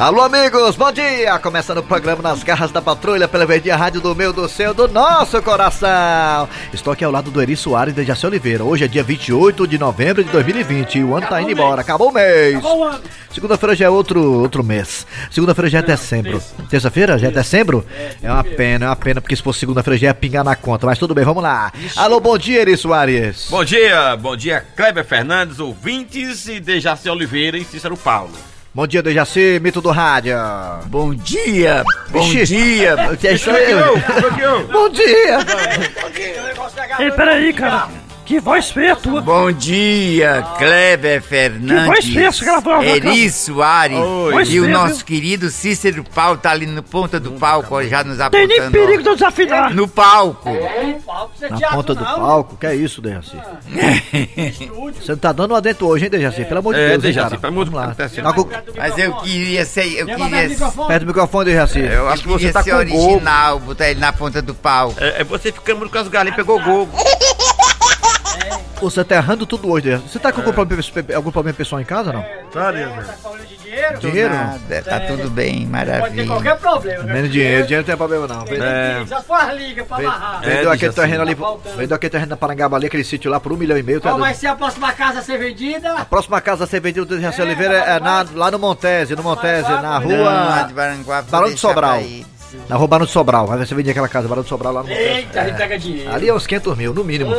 Alô, amigos, bom dia! Começando o programa Nas Garras da Patrulha pela Verdinha Rádio do meu, do seu, do nosso coração. Estou aqui ao lado do Eri Soares e de Jaci Oliveira. Hoje é dia 28 de novembro de 2020 e o ano tá indo embora. Acabou o mês. Segunda-feira já é outro, outro mês. Segunda-feira já é dezembro. Terça-feira já é dezembro? É uma pena, é uma pena, porque se fosse segunda-feira já ia pingar na conta. Mas tudo bem, vamos lá. Alô, bom dia, Eri Soares. Bom dia, bom dia, Kleber Fernandes, ouvintes e Dejaci Oliveira e Cícero Paulo. Bom dia, Dejaci, mito do rádio. Bom dia, bom Vixe. dia. Que sou eu. Bom dia. Ei, peraí, cara. Que voz feia tua. Bom dia, Kleber Fernandes. Que voz feia essa gravou, Eri Soares. Voz E o nosso viu? querido Cícero Paulo tá ali no ponta do palco, ó, já nos Tem nem apontando. perigo de eu desafinar. No palco. Na ponta do palco, que é isso, Dejaci? Você não tá dando uma dentro hoje, hein, Dejaci? Pelo amor de É, Deus, hein, Dejaci, pelo amor de Vamos lá. Deus, tá Tá Mas eu queria ser. Eu queria, Perto do microfone, Dejaci. eu acho que você tá com gol. original, botar ele na ponta do palco. É, é você ficando com as galinhas, pegou gol. Você tá errando tudo hoje. Você tá com algum, problema, algum problema pessoal em casa, não? Dinheiro? não? Nada, tá tudo bem, maravilha. Qualquer problema, né? Menos dinheiro, dinheiro não tem problema não. Vende- É, Já foi as ligas pra amarrar. Vendeu É, aquele terreno ali, Tá vendeu aquele terreno na Parangaba ali, aquele sítio lá por um milhão e meio. tá Qual vai ser a próxima casa a ser vendida? A próxima casa a ser vendida do Dejaci Oliveira é na- lá no Montese, no Montese, na rua... de Barão de Sobral. Na rua Barão de Sobral. Vai você vender aquela casa, Barão de Sobral lá no. Eita, a gente pega dinheiro. Ali é uns 500 mil, no mínimo.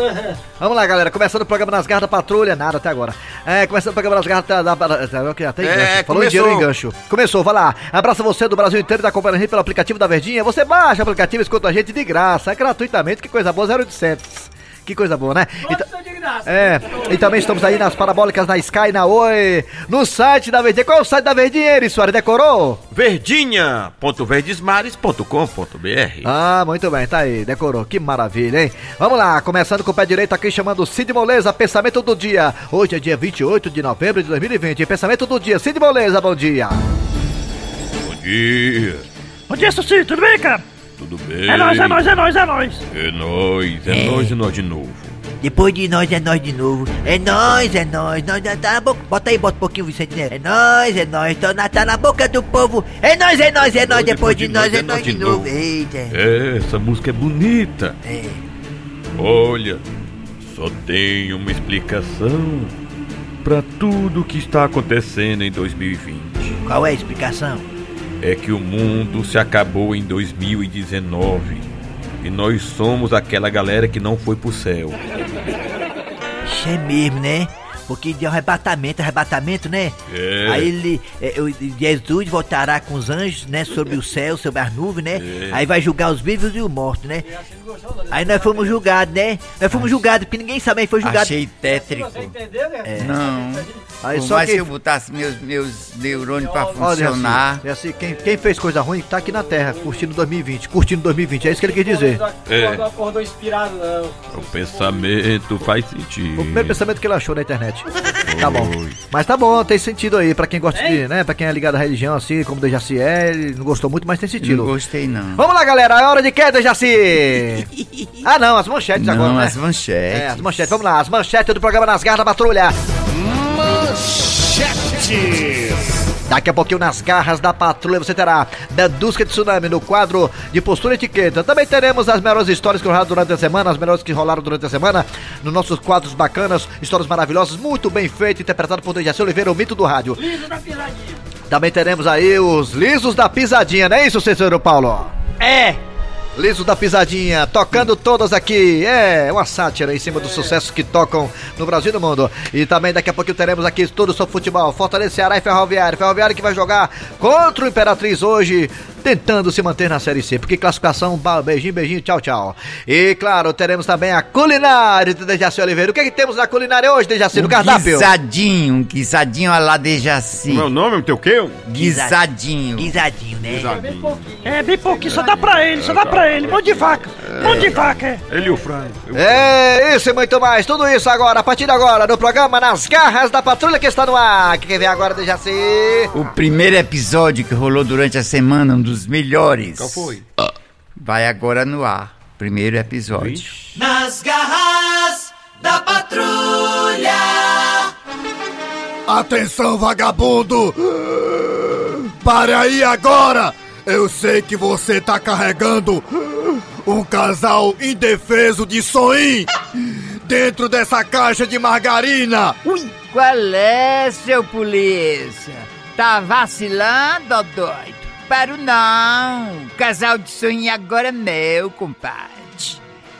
Vamos lá, galera. Começando o programa nas garras da patrulha. Nada até agora. É, começando o programa nas garras da. da, até É, engancho. Falou em começou. dinheiro em gancho. Começou, vai lá. Abraça você do Brasil inteiro e da acompanhando a gente pelo aplicativo da Verdinha. Você baixa o aplicativo e escuta a gente de graça, gratuitamente. Que coisa boa, 0800. Que coisa boa, né? E graça. é, e também estamos aí nas parabólicas, na Sky, na Oi, no site da Verdinha. Qual é o site da Verdinha, Eri Soares? Decorou? verdinha.verdesmares.com.br Ah, muito bem, tá aí, decorou, que maravilha, hein? Vamos lá, começando com o pé direito aqui, chamando Cid Moleza, pensamento do dia. Hoje é dia 28 de novembro de 2020, pensamento do dia. Cid Moleza, bom dia. Bom dia, Bom dia, Suci, tudo bem, cara? Tudo bem? É nóis, é nóis, é nóis, é nóis. É nóis, é nóis e nós de novo. Depois de nós é nós de novo. É nós, é nós, nós tá na boca. Bota aí, bota um pouquinho, Vicente Neto. É nós, é nós, tô na, tá na boca do povo. É nós, é nós, é nós, depois de nós é nós de novo. Eita. É, essa música é bonita. É. Olha, só tem uma explicação pra tudo que está acontecendo em 2020. Qual é a explicação? É que o mundo se acabou em 2019 e nós somos aquela galera que não foi pro céu. Isso é mesmo, né? Porque de arrebatamento, arrebatamento, né? É. Aí ele, é, o- Jesus voltará com os anjos, né? Sobre o céu, sobre as nuvens, né? É. Aí vai julgar os vivos e os mortos, né? Aí nós fomos julgados, né? Nós fomos julgados, porque ninguém sabe, aí foi julgado. Achei tétrico. Você entendeu, né? Não. Aí Por só mais quem- que eu botasse meus, meus neurônios pra Olha funcionar. assim, é assim quem, quem fez coisa ruim tá aqui na Terra, curtindo 2020, curtindo 2020, é isso que ele quis dizer. É. Não acordou inspirado, não. O pensamento faz O sentido. primeiro pensamento que ele achou na internet. Tá bom. Mas tá bom, tem sentido aí, pra quem gosta de, né, pra quem é ligado à religião assim, como o Dejaci é, ele não gostou muito, mas tem Não sentido. gostei, não. Vamos lá, galera, é hora de quê, Dejaci? ah, não, as manchetes agora, Não, né? as manchetes. É, as manchetes, vamos lá, as manchetes do programa Nas Garras da Patrulha. Daqui a pouquinho, nas garras da patrulha, você terá Dandusca de Tsunami no quadro de postura e etiqueta. Também teremos as melhores histórias que rolaram durante a semana, as melhores que rolaram durante a semana, nos nossos quadros bacanas, histórias maravilhosas, muito bem feito, interpretado por Dejaci Oliveira, o mito do rádio. Liso da pisadinha. Também teremos aí os lisos da pisadinha, não é isso, Cícero Paulo? É! Liso da Pisadinha, tocando todas aqui. É, uma sátira em cima dos sucessos que tocam no Brasil e no mundo. E também daqui a pouquinho teremos aqui tudo sobre futebol. Fortaleza, Ceará e Ferroviário. Ferroviário que vai jogar contra o Imperatriz hoje, tentando se manter na Série C. Porque classificação, beijinho, beijinho, tchau, tchau. E claro, teremos também a culinária de Dejaci Oliveira. O que, é que temos na culinária hoje, Dejaci, no um cardápio? guisadinho, um guisadinho a lá de Jaci. Meu nome é o teu quê? Guisadinho. Guisadinho, né? É bem pouquinho, só dá pra ele, só dá pra ele. Mão de vaca, mão de vaca, é. Ele e o frango. É, isso e muito mais. Tudo isso agora, a partir de agora, no programa Nas Garras da Patrulha que está no ar. Quem vem agora, Dejaci? O primeiro episódio que rolou durante a semana, um dos melhores. Qual foi? Vai agora no ar. Primeiro episódio. Vixe. Nas garras da patrulha. Atenção, vagabundo! Pare aí agora! Eu sei que você tá carregando um casal indefeso de soim dentro dessa caixa de margarina! Qual é, seu polícia? Tá vacilando, ó doido? Paro não. Casal de sonho agora é meu, compadre.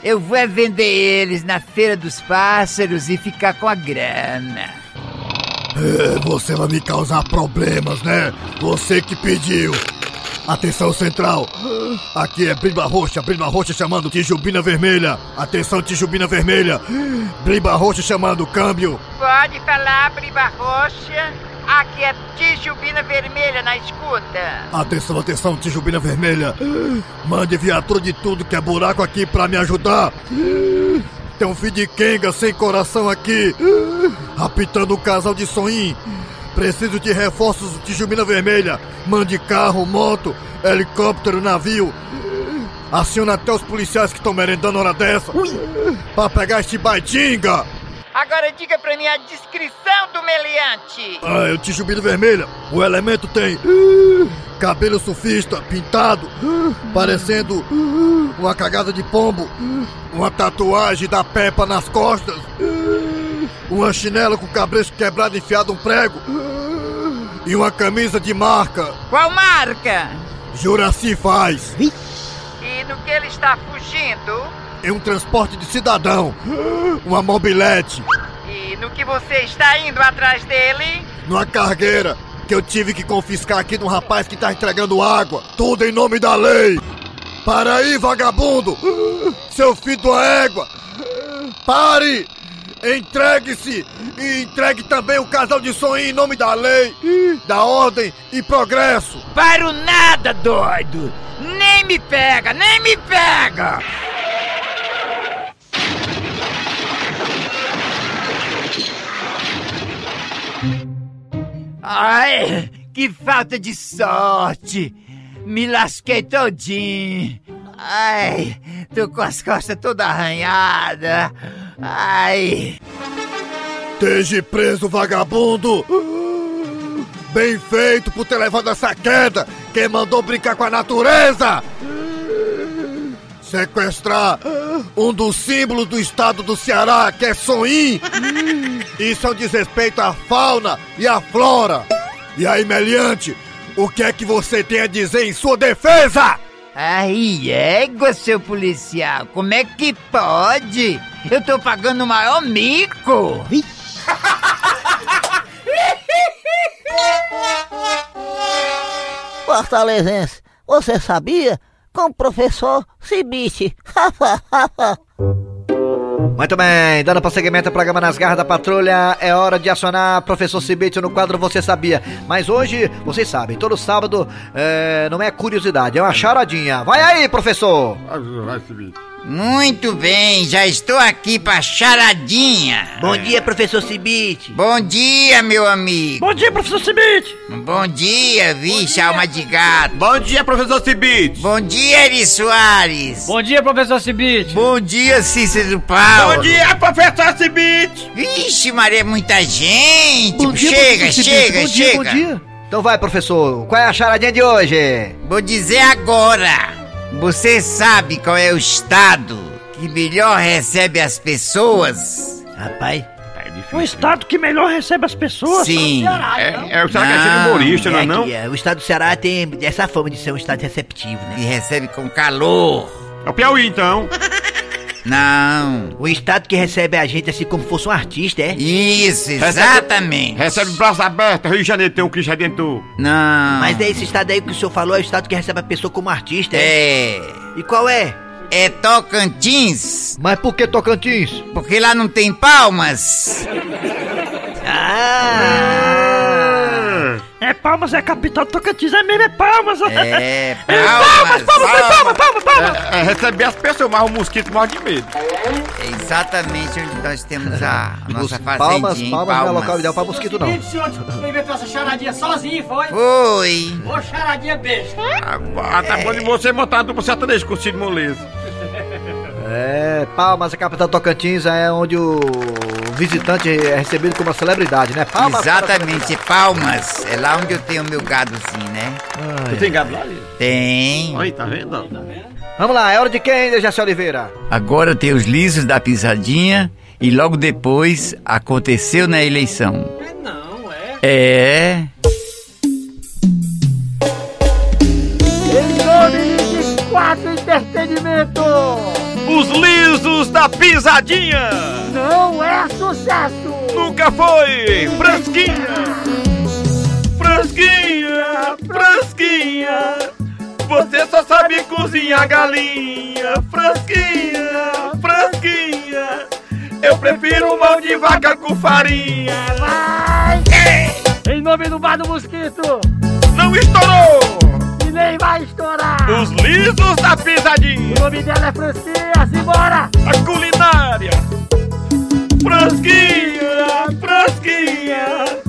Eu vou é vender eles na Feira dos Pássaros e ficar com a grana. É, você vai me causar problemas, né? Você que pediu. Atenção central. Aqui é Briba Roxa, Briba Roxa chamando Tijubina Vermelha. Atenção Tijubina Vermelha. Briba Roxa chamando câmbio. Pode falar, Briba Roxa. Aqui é Tijubina Vermelha na escuta. Atenção, atenção, Tijubina Vermelha. Mande viatura de tudo que é buraco aqui pra me ajudar. Tem um filho de Kenga sem coração aqui. Apitando um casal de sonim. Preciso de reforços Tijubina Vermelha. Mande carro, moto, helicóptero, navio. Aciona até os policiais que estão merendando hora dessa. Pra pegar este baitinga. Agora diga pra mim a descrição do meliante. Ah, é o Tijubina Vermelha. O elemento tem cabelo surfista, pintado, parecendo uma cagada de pombo, uma tatuagem da Peppa nas costas, uma chinela com o cabresto quebrado enfiado um prego e uma camisa de marca. Qual marca? Juraci faz. E no que ele está fugindo? Em um transporte de cidadão, uma mobilete, E no que você está indo atrás dele? numa cargueira que eu tive que confiscar aqui de um rapaz que tá entregando água. Tudo em nome da lei. Para aí, vagabundo! Seu filho uma égua! Pare! Entregue-se! E entregue também o casal de sonho em nome da lei, da ordem e progresso! Paro nada, doido! Nem me pega, nem me pega! Ai, que falta de sorte! Me lasquei todinho! Ai, tô com as costas toda arranhada! Ai! Esteja preso, vagabundo! Bem feito por ter levado essa queda! Quem mandou brincar com a natureza? Sequestrar um dos símbolos do estado do Ceará, que é Soim! Isso é um desrespeito à fauna e à flora! E aí, Meliante, o que é que você tem a dizer em sua defesa? Ai, égua, seu policial, como é que pode? Eu tô pagando o maior mico! Fortalezense, você sabia? Com o professor Cibite. Muito bem, dando prosseguimento ao programa Nas Garras da Patrulha, é hora de acionar professor Cibite no quadro Você Sabia. Mas hoje, vocês sabem, todo sábado é, não é curiosidade, é uma charadinha. Vai aí, professor! Muito bem, já estou aqui pra charadinha. Bom dia, professor Cibite. Bom dia, meu amigo. Bom dia, professor Cibite. Bom dia, vixe, alma de gato. Bom dia, professor Cibite. Bom dia, Eri Soares. Bom dia, professor Cibite. Bom dia, Cícero Paulo. Bom dia, professor Cibite. Vixe, Maria, muita gente. Bom dia, chega, professor Cibite, chega, bom dia, chega. bom dia. Então vai, professor, qual é a charadinha de hoje? Vou dizer agora. Você sabe qual é o estado que melhor recebe as pessoas? Rapaz, O estado que melhor recebe as pessoas. Sim. É, é, será que é ser Não, humorista, não é é não? que é, o estado do Ceará tem essa fama de ser um estado receptivo, E né? recebe com calor. É o Piauí, então. Não. O estado que recebe a gente assim como fosse um artista, é? Isso, exatamente. Recebe braço aberto, Rio de Janeiro tem um Cristo Redentor. Não. Mas é esse estado aí que o senhor falou, é o estado que recebe a pessoa como artista, é? É. E qual é? É Tocantins. Mas por que Tocantins? Porque lá não tem palmas. Ah! É Palmas, é a capital do Tocantins, é mesmo, é Palmas. É, palmas, palmas. palmas, palmas, palmas, palmas. É, é receber as pessoas, mas o mosquito morre de medo. É exatamente onde nós temos a nossa Os fazendinha. palmas, em palmas não é local ideal pra mosquito, não. Cibite, senhor, inventou essa charadinha sozinho, foi? Oi. Ô, charadinha besta. Ah, tá bom de você montar uma dupla sertaneja com o Cid Moleza. É, Palmas, a capital Tocantins, é onde o visitante é recebido como uma celebridade, né? Palmas Exatamente, palmas. É lá onde eu tenho meu gadozinho, né? Ai, Tem gado lá? Tem. Aí, tá vendo? Vamos lá, é hora de quem, Dejaci Oliveira? Agora tem os lisos da pisadinha e logo depois aconteceu na eleição. Não, é. É. Em nome de quatro entretenimento, Os lisos da pisadinha! não é sucesso. Nunca foi! Frasquinha! Frasquinha! Frasquinha! Você só sabe cozinhar galinha! Frasquinha! Frasquinha! Eu prefiro mão de vaca com farinha! Vai! Em nome do Bar do Mosquito, Não estourou! Nem vai estourar. Os lisos da pisadinha! O nome dela é Francinha, simbora! A culinária! Frasquinha! Frasquinha!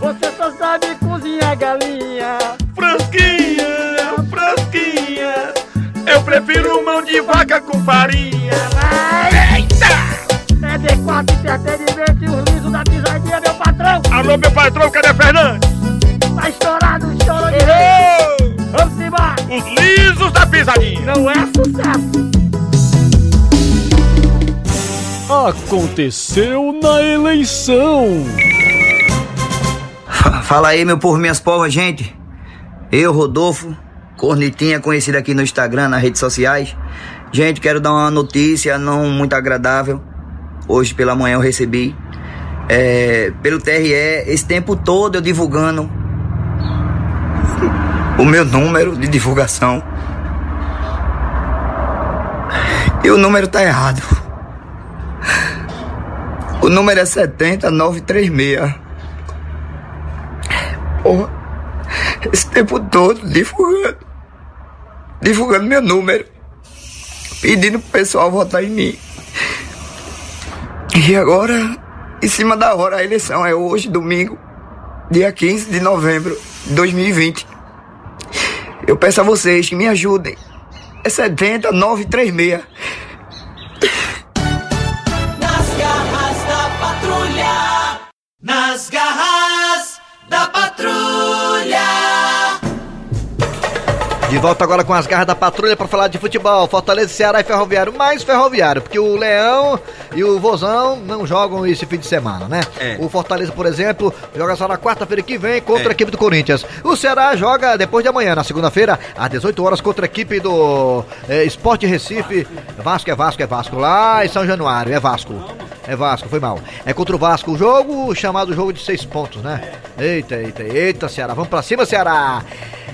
Você só sabe cozinhar galinha. Frasquinha, frasquinha, eu prefiro mão de vaca com farinha. Vai! É D4 Entretenimento e os lisos da pisadinha, meu patrão. Alô, meu patrão, cadê Fernando? Não é sucesso. Aconteceu na eleição. Fala aí, meu povo, minhas povas, gente. Eu, Rodolfo, Cornetinha, conhecido aqui no Instagram, nas redes sociais. Gente, quero dar uma notícia não muito agradável. Hoje pela manhã eu recebi. É, pelo TRE, esse tempo todo eu divulgando o meu número de divulgação. E o número tá errado. O número é 70936. Porra, esse tempo todo divulgando, divulgando meu número, pedindo pro pessoal votar em mim. E agora, em cima da hora, a eleição é hoje, domingo, dia 15 de novembro de 2020. Eu peço a vocês que me ajudem. É 70936. Nas garras da patrulha. Nas garras da patrulha. De volta agora com as garras da patrulha para falar de futebol. Fortaleza, Ceará e Ferroviário. Mais Ferroviário, porque o Leão e o Vozão não jogam esse fim de semana, né? É. O Fortaleza, por exemplo, joga só na quarta-feira que vem contra É. a equipe do Corinthians. O Ceará joga depois de amanhã, na segunda-feira, às 18 horas, contra a equipe do eh, Esporte Recife. Vasco é Vasco, é Vasco. Lá em São Januário, é Vasco. É Vasco, foi mal. É contra o Vasco o jogo, chamado jogo de seis pontos, né? Eita, eita, eita, Ceará. Vamos pra cima, Ceará.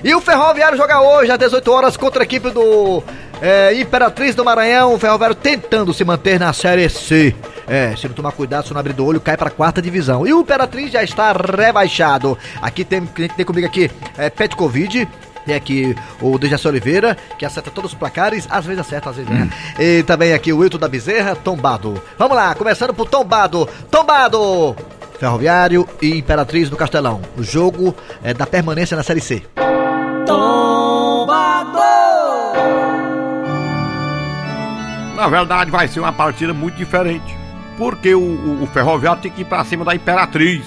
E o Ferroviário joga hoje às 18 horas contra a equipe do é, Imperatriz do Maranhão. O Ferroviário tentando se manter na Série C. É, se não tomar cuidado, se não abrir do olho, cai pra quarta divisão. E o Imperatriz já está rebaixado. Aqui tem, tem comigo aqui é, Petkovic. Tem aqui o Dejaci Oliveira, que acerta todos os placares, às vezes acerta, às vezes não. E também aqui o Wilton da Bezerra, Tombado. Vamos lá, começando por Tombado. Tombado! Ferroviário e Imperatriz do Castelão. O jogo é da permanência na Série C. Na verdade, vai ser uma partida muito diferente. Porque o, o- o Ferroviário tem que ir pra cima da Imperatriz.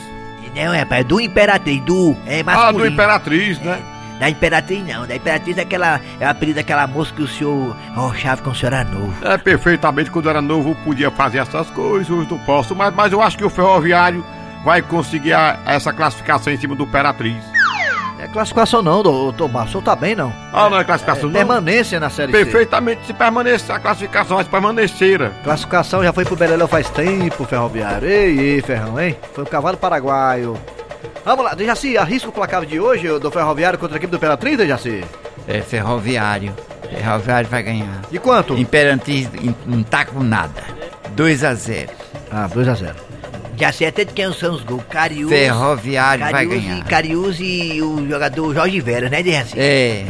Não, é, é do Imperatriz, do. É Ah, masculino. do Imperatriz, né? Da Imperatriz não, da Imperatriz é aquela. É o apelido daquela moça que o senhor. Chave com o senhor era novo. É, perfeitamente, quando era novo eu podia fazer essas coisas, hoje não posso. Mas, mas eu acho que o Ferroviário vai conseguir a- essa classificação em cima do Imperatriz. É classificação não, do Tomás. O senhor tá bem, não. Ah, não é classificação não? Permanência na Série C. Perfeitamente, se permanecer, a classificação vai permanecer. Classificação já foi pro Beleléu faz tempo, Ferroviário. Ei, ei, Ferrão, hein? Foi o cavalo paraguaio. Vamos lá, Dejaci, arrisca o placar de hoje do Ferroviário contra a equipe do Imperatriz, Dejaci? É ferroviário. Ferroviário vai ganhar. De quanto? Imperatriz in- não tá com nada. 2 a 0 Ah, 2x0. Já sei até de quem são os gols. Cariús. Ferroviário vai ganhar. E, Cariús e o jogador Jorge Vera, né, Dejaci? É.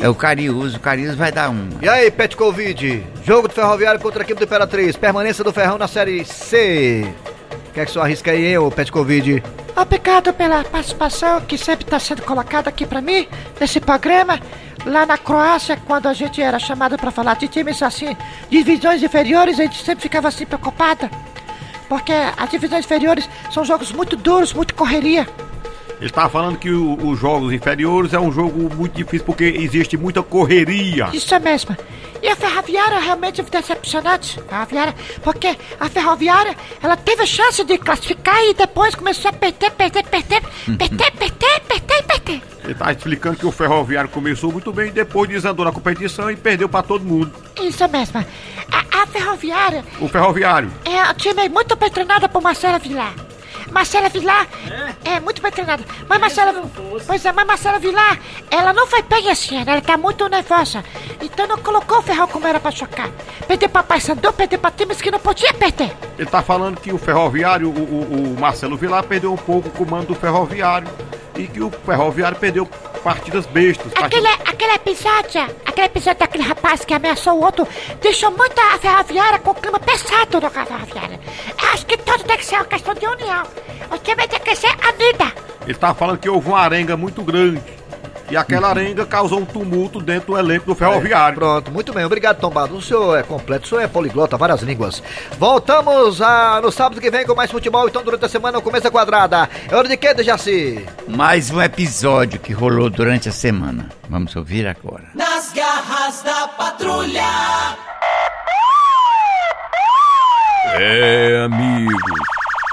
É o Cariús, o Cariús vai dar um. E aí, Pet Covid? Jogo do Ferroviário contra a equipe do Imperatriz. Permanência do Ferrão na Série C. O que é senhor arrisca aí, hein, ô Pet Covid? Obrigado pela participação que sempre está sendo colocada aqui para mim, nesse programa. lá na Croácia, quando a gente era chamado pra falar de times assim, divisões inferiores, a gente sempre ficava assim preocupada. Porque as divisões inferiores são jogos muito duros, muito correria. Ele tá falando que os jogos inferiores é um jogo muito difícil porque existe muita correria. Isso é mesmo. E a Ferroviária é realmente decepcionante, Ferroviária, porque a Ferroviária, ela teve a chance de classificar e depois começou a perder, perder, perder, perder, perder, perder, perder. Ele tá explicando que o Ferroviário começou muito bem, depois desandou na competição e perdeu pra todo mundo. Isso mesmo. A, a Ferroviária O Ferroviário. é um time muito bem treinado por Marcela Vilar. Marcela Vilar é, muito bem treinada. Mas Marcela. Pois é, mas Marcela Vilar, ela não foi bem esse ano, ela tá muito nervosa. Então não colocou o ferrão como era pra chocar. Perder pra Paysandu, perder pra times que não podia perder. Ele tá falando que o Ferroviário, o, o- o Marcelo Vilar, perdeu um pouco o comando do Ferroviário. E que o Ferroviário perdeu partidas bestas. Aquele, partidas- aquele episódio, aquele episódio daquele rapaz que ameaçou o outro, deixou muito a ferroviária com o clima pesado na ferroviária. Acho que tudo tem que ser uma questão de união. O time tem que ser unida. Ele tá falando que houve uma arenga muito grande. E aquela arenga causou um tumulto dentro do elenco do Ferroviário. Pronto, muito bem. Obrigado, Tombado. O senhor é completo, o senhor é poliglota, várias línguas. Voltamos a, no sábado que vem com mais futebol, então durante a semana o começo da quadrada. É hora de quê, Dejaci? Mais um episódio que rolou durante a semana. Vamos ouvir agora. Nas garras da patrulha. É, amigos,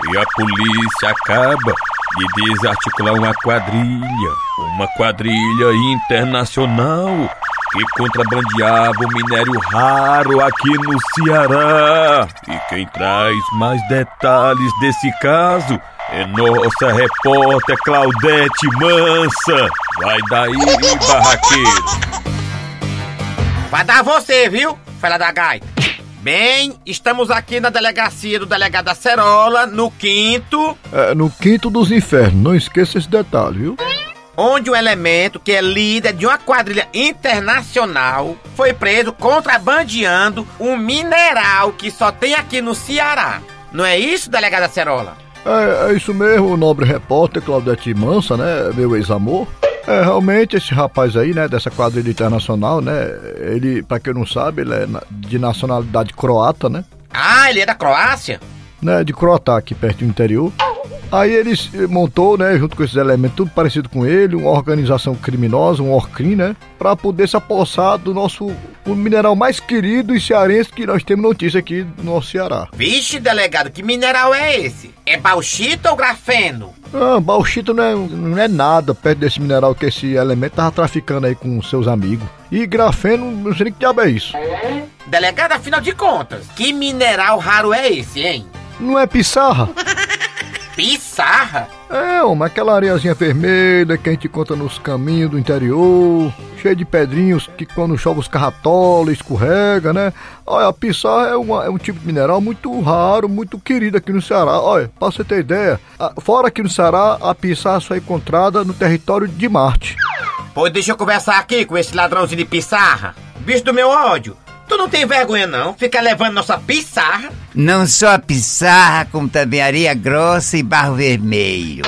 e a polícia acaba de desarticular uma quadrilha, uma quadrilha internacional que contrabandeava o minério raro aqui no Ceará. E quem traz mais detalhes desse caso é nossa repórter Claudete Mansa. Vai daí, barraqueiro. Vai dar você, viu, fela da gaita? Bem, estamos aqui na delegacia do delegado Acerola, no quinto, É, no quinto dos infernos, não esqueça esse detalhe, viu? onde um elemento que é líder de uma quadrilha internacional foi preso contrabandeando um mineral que só tem aqui no Ceará. Não é isso, delegado Acerola? É, é isso mesmo, o nobre repórter Claudete Mansa, né, meu ex-amor. É, realmente esse rapaz aí, né, dessa quadrilha internacional, né, ele, pra quem não sabe, ele é de nacionalidade croata, né, Ah, ele é da Croácia? né, de Croatá, aqui perto do interior. Aí ele montou, né, junto com esses elementos, tudo parecido com ele, uma organização criminosa, um Orcrim, né, pra poder se apossar do nosso, o mineral mais querido e cearense que nós temos notícia aqui no nosso Ceará. Vixe, delegado, que mineral é esse? É bauxita ou grafeno? Ah, bauxita não é, não é nada perto desse mineral que esse elemento tava traficando aí com seus amigos. E grafeno, não sei nem que diabo é isso. Delegado, afinal de contas, que mineral raro é esse, hein? Não é pissarra? Pissarra? É, uma aquela areiazinha vermelha que a gente encontra nos caminhos do interior, cheia de pedrinhos que quando chove os carratola, escorrega, né? Olha, a pissarra é, uma- é um tipo de mineral muito raro, muito querido aqui no Ceará. Olha, pra você ter ideia, fora aqui no Ceará, a pissarra só é encontrada no território de Marte. Pois deixa eu conversar aqui com esse ladrãozinho de pissarra. Bicho do meu ódio, não tem vergonha não? Fica levando nossa pissarra? Não só a pissarra, como também areia grossa e barro vermelho.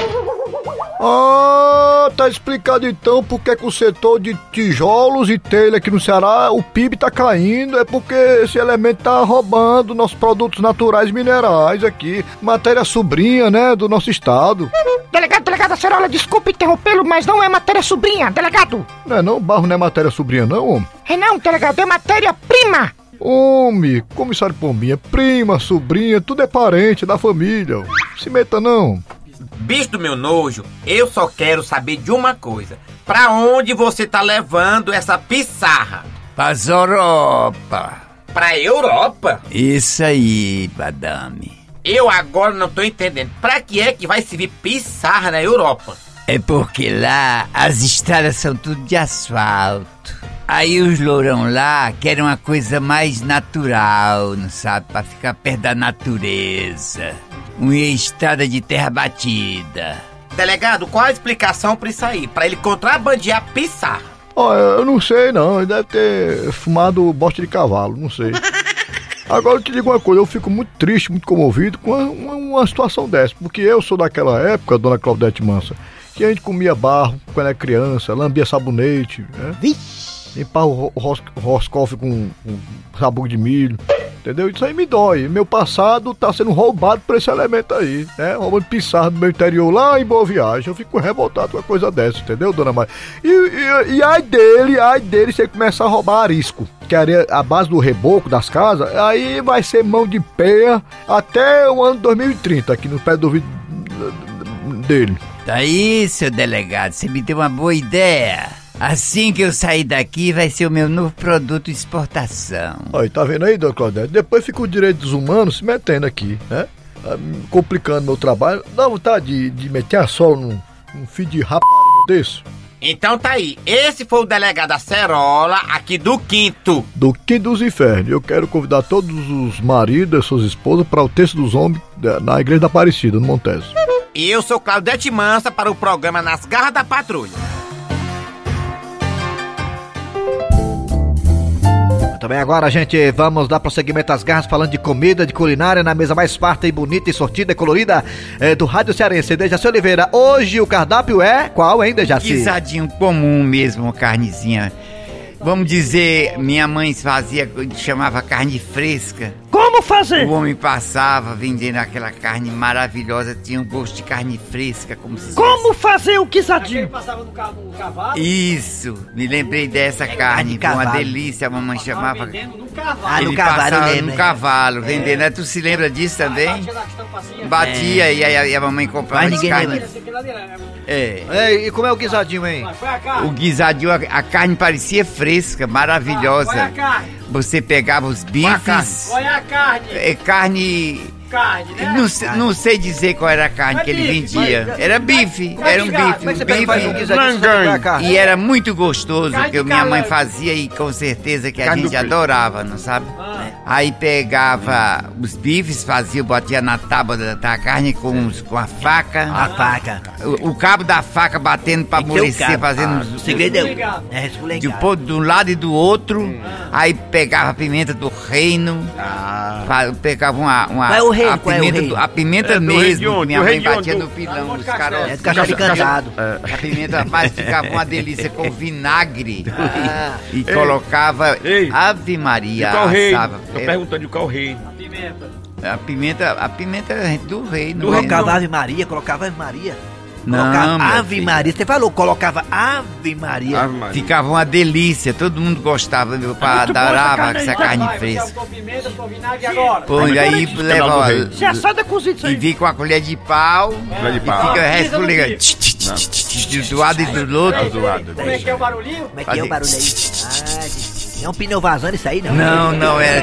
Ah, tá explicado então porque que o setor de tijolos e telha aqui no Ceará, o PIB tá caindo, é porque esse elemento tá roubando nossos produtos naturais minerais aqui, matéria sobrinha, né, do nosso estado. Delegado, delegado Acerola, desculpe interrompê-lo, mas não é matéria sobrinha, delegado. Não é não, barro não é matéria sobrinha não, homem? É não, delegado, é matéria-prima. Homem, comissário Pombinha, prima, sobrinha, tudo é parente da família. Se meta não. Bicho do meu nojo, eu só quero saber de uma coisa. Pra onde você tá levando essa pissarra? Pras Europa. Pra Europa? Isso aí, madame. Eu agora não tô entendendo. Pra que é que vai servir pissarra na Europa? É porque lá as estradas são tudo de asfalto. Aí os lourão lá querem uma coisa mais natural, não sabe? Pra ficar perto da natureza. Uma estrada de terra batida. Delegado, qual a explicação pra isso aí? Pra ele contrabandear pissarra? Ó, eu não sei não, ele deve ter fumado bosta de cavalo, não sei. Agora eu te digo uma coisa, eu fico muito triste, muito comovido com uma, uma- situação dessa, porque eu sou daquela época, dona Claudete Mansa, que a gente comia barro quando era criança, lambia sabonete, né? o, ros- o roscoff com, com sabugo de milho. Entendeu? Isso aí me dói. Meu passado tá sendo roubado por esse elemento aí, né? Roubando pisar do meu interior lá em Boa Viagem. Eu fico revoltado com uma coisa dessa, entendeu, dona Maria? E, e, e ai dele, ai dele, se ele começar a roubar arisco, que é a base do reboco das casas, aí vai ser mão de peia até o ano 2030, aqui no pé do ouvido dele. Daí, seu delegado, você me deu uma boa ideia. Assim que eu sair daqui, vai ser o meu novo produto de exportação. Aí, tá vendo aí, dona Claudete? Depois fica o direitos humanos se metendo aqui, né? Ah, Complicando meu trabalho. Dá vontade de, de meter a sola num, num filho de rapariga desse. Então tá aí. Esse foi o delegado Acerola, aqui do Quinto. Do que dos infernos. Eu quero convidar todos os maridos e suas esposas para o texto dos homens na igreja da Aparecida, no Montes. E eu sou Claudete Mansa para o programa Nas Garras da Patrulha. Também agora, gente, vamos dar prosseguimento às garras falando de comida, de culinária na mesa mais farta e bonita e sortida e colorida eh, do Rádio Cearense. Dejaci Oliveira, hoje o cardápio é qual, hein, Dejaci? Guisadinho comum mesmo, carnezinha. Vamos dizer, minha mãe fazia, chamava carne fresca. Como fazer? O homem passava vendendo aquela carne maravilhosa, tinha um gosto de carne fresca, como se Como fazer o guisadinho? Passava no, ca- no cavalo. Isso, me lembrei dessa carne, de uma delícia, a mamãe chamava. Vendendo no cavalo. Ah, no Ele cavalo, passava no cavalo, vendendo. né? Tu se lembra disso também? Batia. Batia e aí a, e a mamãe comprava Mas ninguém lembra. Lá dentro, é- É. É, e como é o guisadinho, hein? Vai, Foi a carne. O guisadinho, a, a carne parecia fresca, Vai a maravilhosa. carne. Você pegava os bifes, Vai a carne. é, carne. Carne, né? Não, sei- não sei dizer qual era a carne É que ele bife, vendia. mas- Era bife, mas- era um mas- bife, Como é que você um e faz um bife. E era muito gostoso, Carne que minha mãe fazia e com certeza que a gente adorava, não sabe? Ah. Aí pegava os bifes, fazia, batia na tábua da, da carne com, os- com a faca. A faca. O, o cabo da faca batendo pra amolecer, fazendo Ah, os- O segredo é, é de esfregado. pôr de um lado e do outro, aí pegava a pimenta do reino, fa- pegava uma, uma É reino? a Qual é o pimenta, do- a pimenta É, do de mesmo, onde? minha Do mãe de batia onde? no pilão dos caroços. É do cachorro encantado. A pimenta mais ficava uma delícia com vinagre e colocava Ei. Ave De Maria, qual reino? assava. Tô É, perguntando de qual reino. Pimenta. A pimenta, a pimenta é do reino. Do né? Colocava Ave Maria, colocava Ave Maria. Não, Colocava Ave filho. Maria. Você falou, colocava Ave Maria. Ave Maria. Ficava uma delícia, todo mundo gostava, meu pai essa adorava carne aí. essa carne você fresca. com pimenta, com vinagre agora. Pô, e aí leva. Você é assada cozida isso e aí. vem com a colher de pau Colher de e pau. fica Ah, resfolegando tch, tch, tch, do lado e do outro. Como é que é o barulhinho? Como é que é o barulho aí? Ah, é um pneu vazando isso aí, não? Não, não, era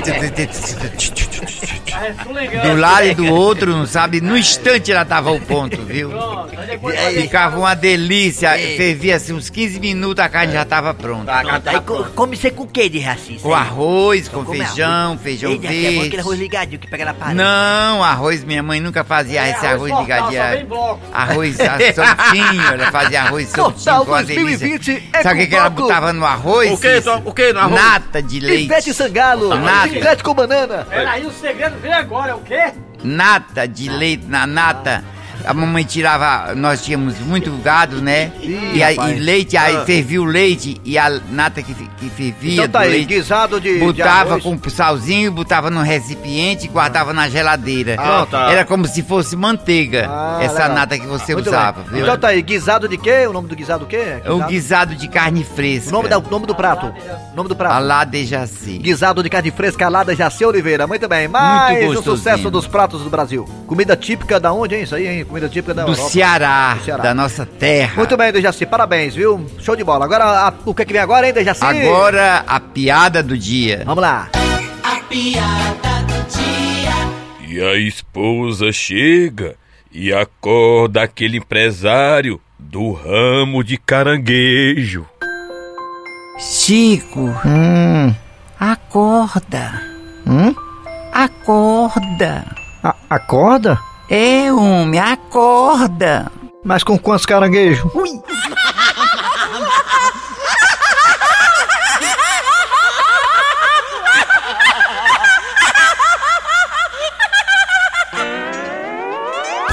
do lado e do outro, não sabe? No instante ela tava ao ponto, viu? E Ficava uma delícia, fervia assim uns 15 minutos, a carne já tava pronta. Pronto, aí co- come você com o que de racista? Com arroz, com Come feijão, feijão Eita, que é bom aquele verde. arroz ligadinho que pega na parede. Não, arroz, minha mãe nunca fazia É, esse arroz ligadinho. Arroz ah, soltinho, ela fazia arroz soltinho Total com uma delícia. 2020 é Sabe o com que, que ela botava no arroz? O que? Tom? O que no arroz? Nata de leite. Ivete Sangalo, Nada. chiclete com banana. Peraí, o segredo vem agora, é o quê? Nata de leite na nata. A mamãe tirava, nós tínhamos muito gado, né? e, aí, e leite, aí Ah. fervia o leite e a nata que, que fervia Então tá aí, leite. guisado de, de Botava arroz. com salzinho, botava no recipiente e guardava na geladeira. Ah, tá. Era como se fosse manteiga, Ah, essa legal. nata que você Muito usava, bem. viu? Então tá aí, guisado de quê? O nome do guisado o quê? É o guisado de carne fresca. O nome, da- o nome do prato. O nome do prato. Alá de Jaci. Guisado de carne fresca alada Jaci Oliveira. Muito bem. Mais um gostosinho. sucesso dos pratos do Brasil. Comida típica da onde, hein? Isso aí, hein? Comida típica da Do Europa. Ceará, Do Ceará. da nossa terra. Muito bem, Dejaci. Parabéns, viu? Show de bola. Agora, a- o que, que vem agora, hein, Dejaci? Agora a piada do dia. Vamos lá. A piada do dia. E a esposa chega e acorda aquele empresário do ramo de caranguejo. Chico, acorda. Hum? Acorda. A- acorda? É, homem, acorda. Mas com quantos caranguejos?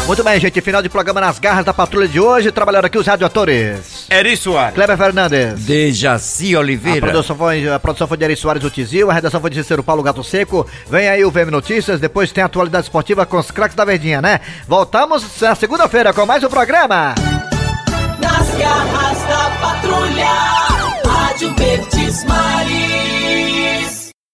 Muito bem, gente, final de programa nas garras da patrulha de hoje. Trabalharam aqui os radioatores. Eri Soares. Kleber Fernandes. Dejaci A Oliveira. produção, foi, a produção foi de Eri Soares Utizil, a redação foi de Cícero Paulo Gato Seco. Vem aí o VM Notícias, depois tem a atualidade esportiva com os craques da Verdinha, né? Voltamos na segunda-feira com mais um programa. Nas garras da patrulha. Rádio Verdes Mais.